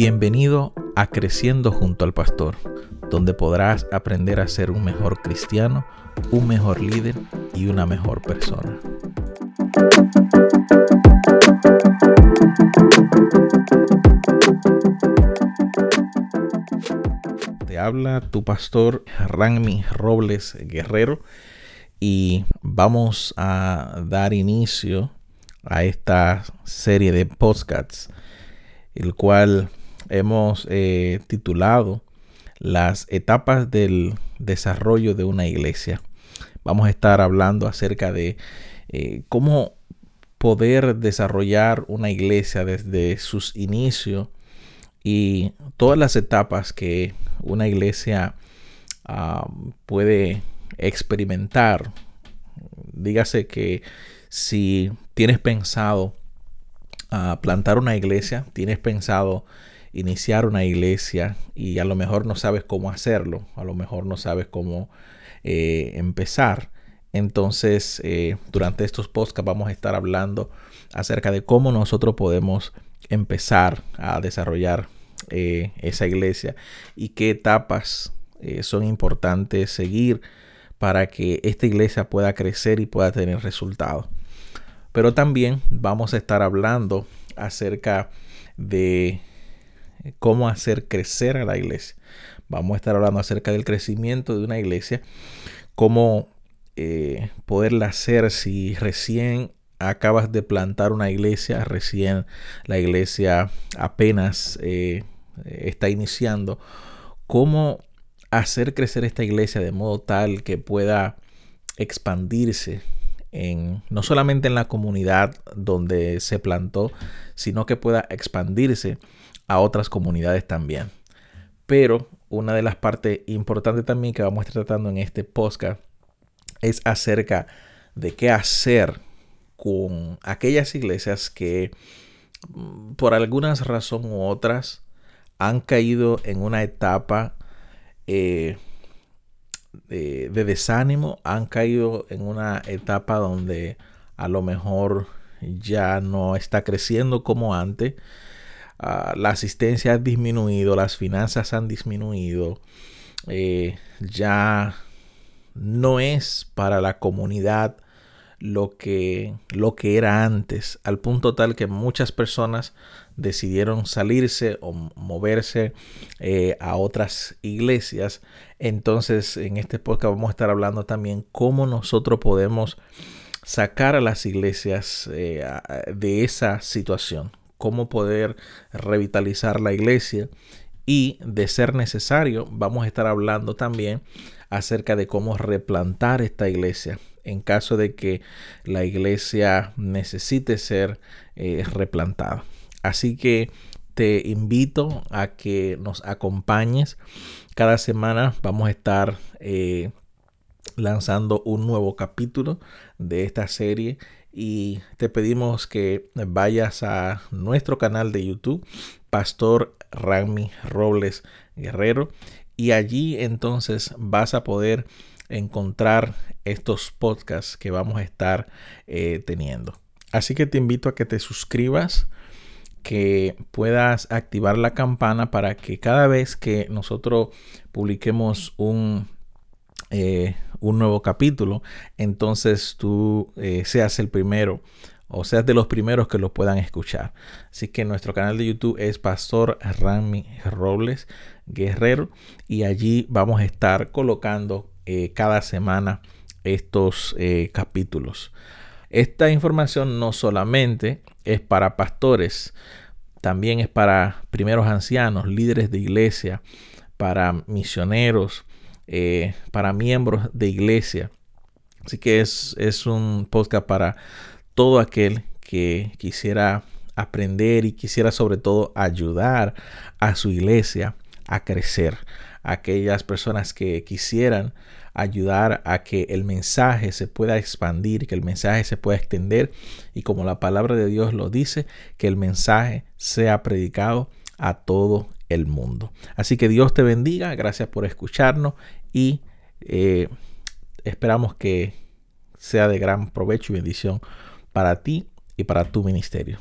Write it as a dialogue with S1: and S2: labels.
S1: Bienvenido a Creciendo junto al Pastor, donde podrás aprender a ser un mejor cristiano, un mejor líder y una mejor persona. Te habla tu pastor Ranmi Robles Guerrero y vamos a dar inicio a esta serie de podcasts, el cual hemos eh, titulado Las etapas del desarrollo de una iglesia. Vamos a estar hablando acerca de eh, cómo poder desarrollar una iglesia desde sus inicios y todas las etapas que una iglesia ah, puede experimentar. Dígase que si tienes pensado ah, plantar una iglesia, tienes pensado iniciar una iglesia y a lo mejor no sabes cómo hacerlo, a lo mejor no sabes cómo eh, empezar. Entonces, eh, durante estos podcasts vamos a estar hablando acerca de cómo nosotros podemos empezar a desarrollar eh, esa iglesia y qué etapas son importantes seguir para que esta iglesia pueda crecer y pueda tener resultados. Pero también vamos a estar hablando acerca de cómo hacer crecer a la iglesia. Vamos a estar hablando acerca del crecimiento de una iglesia, cómo eh, poderla hacer si recién acabas de plantar una iglesia, recién la iglesia apenas eh, está iniciando, cómo hacer crecer esta iglesia de modo tal que pueda expandirse en, no solamente en la comunidad donde se plantó, sino que pueda expandirse a otras comunidades también. Pero una de las partes importantes también que vamos a estar tratando en este podcast es acerca de qué hacer con aquellas iglesias que mm, por algunas razón u otras han caído en una etapa eh, de, desánimo, han caído en una etapa donde a lo mejor ya no está creciendo como antes. Ah, la asistencia ha disminuido, las finanzas han disminuido. Eh, ya no es para la comunidad lo que, lo que era antes, al punto tal que muchas personas decidieron salirse o moverse eh, a otras iglesias. Entonces, en este podcast vamos a estar hablando también cómo nosotros podemos sacar a las iglesias eh, de esa situación, cómo poder revitalizar la iglesia y de ser necesario vamos a estar hablando también acerca de cómo replantar esta iglesia en caso de que la iglesia necesite ser eh, replantada. Así que te invito a que nos acompañes. Cada semana vamos a estar eh, lanzando un nuevo capítulo de esta serie y te pedimos que vayas a nuestro canal de YouTube, Pastor Rami Robles Guerrero, y allí entonces vas a poder encontrar estos podcasts que vamos a estar eh, teniendo. Así que te invito a que te suscribas, que puedas activar la campana para que cada vez que nosotros publiquemos un, eh, un nuevo capítulo, entonces tú eh, seas el primero o seas de los primeros que lo puedan escuchar. Así que nuestro canal de YouTube es Pastor Rami Robles Guerrero y allí vamos a estar colocando eh, cada semana estos eh, capítulos. Esta información no solamente es para pastores, también es para primeros ancianos, líderes de iglesia, para misioneros, eh, para miembros de iglesia. Así que es, es un podcast para todo aquel que quisiera aprender y quisiera sobre todo ayudar a su iglesia a crecer. Aquellas personas que quisieran ayudar a que el mensaje se pueda expandir, que el mensaje se pueda extender y como la palabra de Dios lo dice, que el mensaje sea predicado a todo el mundo. Así que Dios te bendiga, gracias por escucharnos y eh, esperamos que sea de gran provecho y bendición para ti y para tu ministerio.